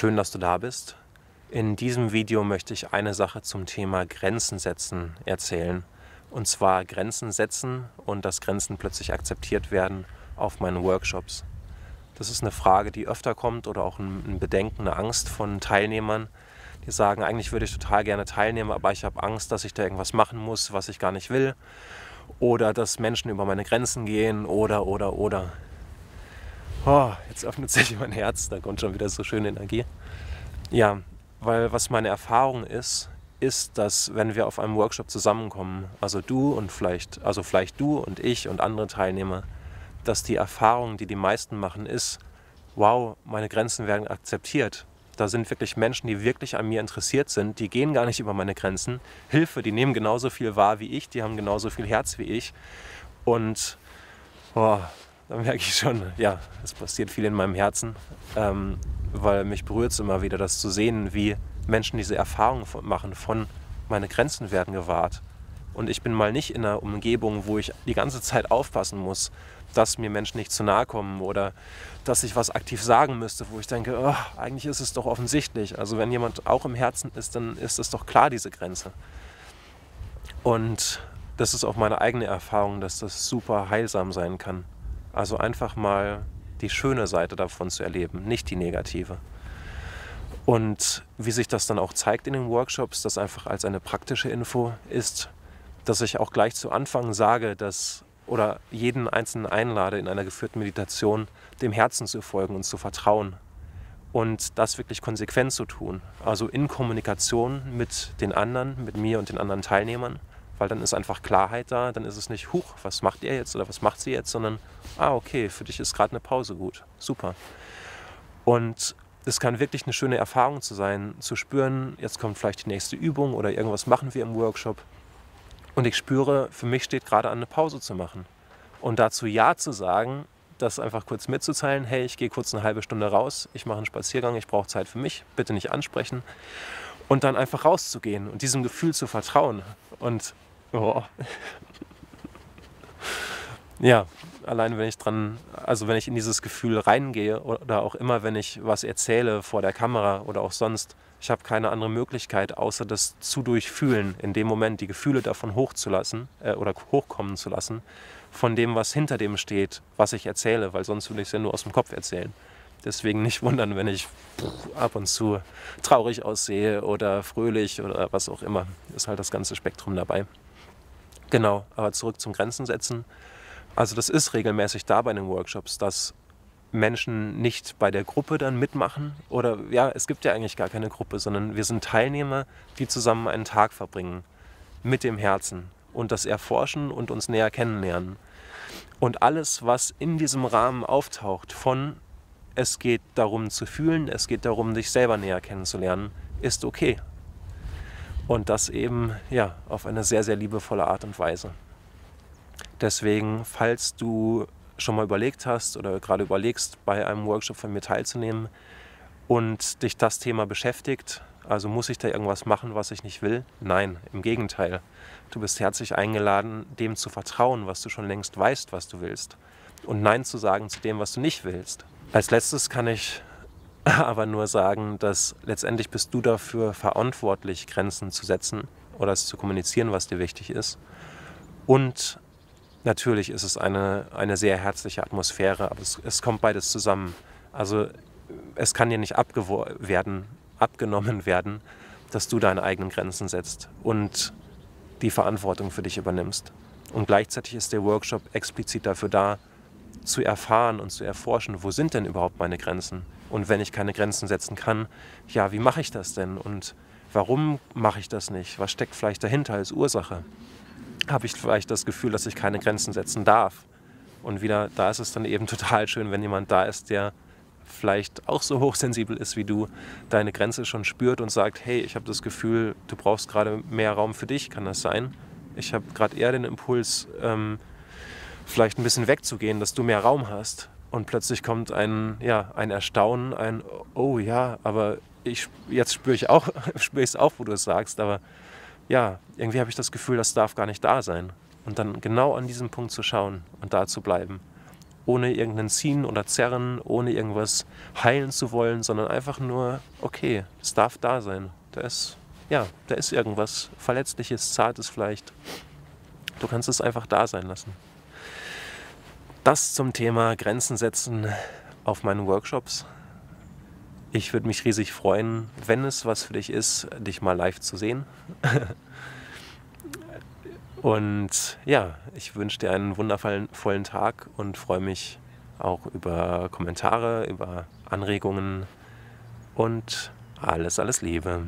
Schön, dass du da bist. In diesem Video möchte ich eine Sache zum Thema Grenzen setzen erzählen. Und zwar Grenzen setzen und dass Grenzen plötzlich akzeptiert werden auf meinen Workshops. Das ist eine Frage, die öfter kommt oder auch ein Bedenken, eine Angst von Teilnehmern, die sagen, eigentlich würde ich total gerne teilnehmen, aber ich habe Angst, dass ich da irgendwas machen muss, was ich gar nicht will. Oder dass Menschen über meine Grenzen gehen oder, oder, oder. Oh, jetzt öffnet sich mein Herz, da kommt schon wieder so schöne Energie. Ja, weil was meine Erfahrung ist, ist, dass wenn wir auf einem Workshop zusammenkommen, also du und vielleicht, also vielleicht du und ich und andere Teilnehmer, dass die Erfahrung, die die meisten machen, ist, wow, meine Grenzen werden akzeptiert. Da sind wirklich Menschen, die wirklich an mir interessiert sind, die gehen gar nicht über meine Grenzen. Hilfe, die nehmen genauso viel wahr wie ich, die haben genauso viel Herz wie ich. Und oh, da merke ich schon, ja, es passiert viel in meinem Herzen, ähm, weil mich berührt es immer wieder, das zu sehen, wie Menschen diese Erfahrung machen von meine Grenzen werden gewahrt. Und ich bin mal nicht in einer Umgebung, wo ich die ganze Zeit aufpassen muss, dass mir Menschen nicht zu nahe kommen oder dass ich was aktiv sagen müsste, wo ich denke, oh, eigentlich ist es doch offensichtlich. Also wenn jemand auch im Herzen ist, dann ist es doch klar, diese Grenze. Und das ist auch meine eigene Erfahrung, dass das super heilsam sein kann. Also einfach mal die schöne Seite davon zu erleben, nicht die negative. Und wie sich das dann auch zeigt in den Workshops, das einfach als eine praktische Info ist, dass ich auch gleich zu Anfang sage, dass oder jeden Einzelnen einlade, in einer geführten Meditation dem Herzen zu folgen und zu vertrauen und das wirklich konsequent zu tun. Also in Kommunikation mit den anderen, mit mir und den anderen Teilnehmern, weil dann ist einfach Klarheit da, dann ist es nicht, huch, was macht ihr jetzt oder was macht sie jetzt, sondern, ah, okay, für dich ist gerade eine Pause gut, super. Und es kann wirklich eine schöne Erfahrung zu sein, zu spüren, jetzt kommt vielleicht die nächste Übung oder irgendwas machen wir im Workshop und ich spüre, für mich steht gerade an, eine Pause zu machen. Und dazu Ja zu sagen, das einfach kurz mitzuteilen, hey, ich gehe kurz eine halbe Stunde raus, ich mache einen Spaziergang, ich brauche Zeit für mich, bitte nicht ansprechen. Und dann einfach rauszugehen und diesem Gefühl zu vertrauen. Und oh. ja, allein wenn ich dran, also wenn ich in dieses Gefühl reingehe oder auch immer, wenn ich was erzähle vor der Kamera oder auch sonst, ich habe keine andere Möglichkeit, außer das zu durchfühlen, in dem Moment die Gefühle davon hochzulassen äh, oder hochkommen zu lassen, von dem, was hinter dem steht, was ich erzähle, weil sonst würde ich es ja nur aus dem Kopf erzählen. Deswegen nicht wundern, wenn ich ab und zu traurig aussehe oder fröhlich oder was auch immer. Ist halt das ganze Spektrum dabei. Genau, aber zurück zum Grenzen setzen. Also das ist regelmäßig da bei den Workshops, dass Menschen nicht bei der Gruppe dann mitmachen oder ja, es gibt ja eigentlich gar keine Gruppe, sondern wir sind Teilnehmer, die zusammen einen Tag verbringen mit dem Herzen und das erforschen und uns näher kennenlernen. Und alles, was in diesem Rahmen auftaucht, von es geht darum zu fühlen, es geht darum, dich selber näher kennenzulernen, ist okay. Und das eben ja auf eine sehr, sehr liebevolle Art und Weise. Deswegen, falls du schon mal überlegt hast oder gerade überlegst, bei einem Workshop von mir teilzunehmen und dich das Thema beschäftigt, also muss ich da irgendwas machen, was ich nicht will? Nein, im Gegenteil. Du bist herzlich eingeladen, dem zu vertrauen, was du schon längst weißt, was du willst. Und Nein zu sagen zu dem, was du nicht willst. Als letztes kann ich aber nur sagen, dass letztendlich bist du dafür verantwortlich, Grenzen zu setzen oder es zu kommunizieren, was dir wichtig ist. Und natürlich ist es eine, eine sehr herzliche Atmosphäre, aber es, es kommt beides zusammen. Also es kann dir nicht werden, abgenommen werden, dass du deine eigenen Grenzen setzt und die Verantwortung für dich übernimmst. Und gleichzeitig ist der Workshop explizit dafür da, zu erfahren und zu erforschen, wo sind denn überhaupt meine Grenzen? Und wenn ich keine Grenzen setzen kann, ja, wie mache ich das denn? Und warum mache ich das nicht? Was steckt vielleicht dahinter als Ursache? habe ich vielleicht das Gefühl, dass ich keine Grenzen setzen darf. Und wieder, da ist es dann eben total schön, wenn jemand da ist, der vielleicht auch so hochsensibel ist wie du, deine Grenze schon spürt und sagt, hey, ich habe das Gefühl, du brauchst gerade mehr Raum für dich, kann das sein? Ich habe gerade eher den Impuls, ähm, vielleicht ein bisschen wegzugehen, dass du mehr Raum hast. Und plötzlich kommt ein, ja, ein Erstaunen, ein, oh ja, aber ich, jetzt spüre ich auch, spüre ich es auch, wo du es sagst, aber ja, irgendwie habe ich das Gefühl, das darf gar nicht da sein. Und dann genau an diesem Punkt zu schauen und da zu bleiben ohne irgendeinen Ziehen oder Zerren, ohne irgendwas heilen zu wollen, sondern einfach nur, okay, es darf da sein. Da ist, ja, da ist irgendwas Verletzliches, Zartes vielleicht. Du kannst es einfach da sein lassen. Das zum Thema Grenzen setzen auf meinen Workshops. Ich würde mich riesig freuen, wenn es was für dich ist, dich mal live zu sehen. Und ja, ich wünsche dir einen wundervollen Tag und freue mich auch über Kommentare, über Anregungen und alles, alles Liebe.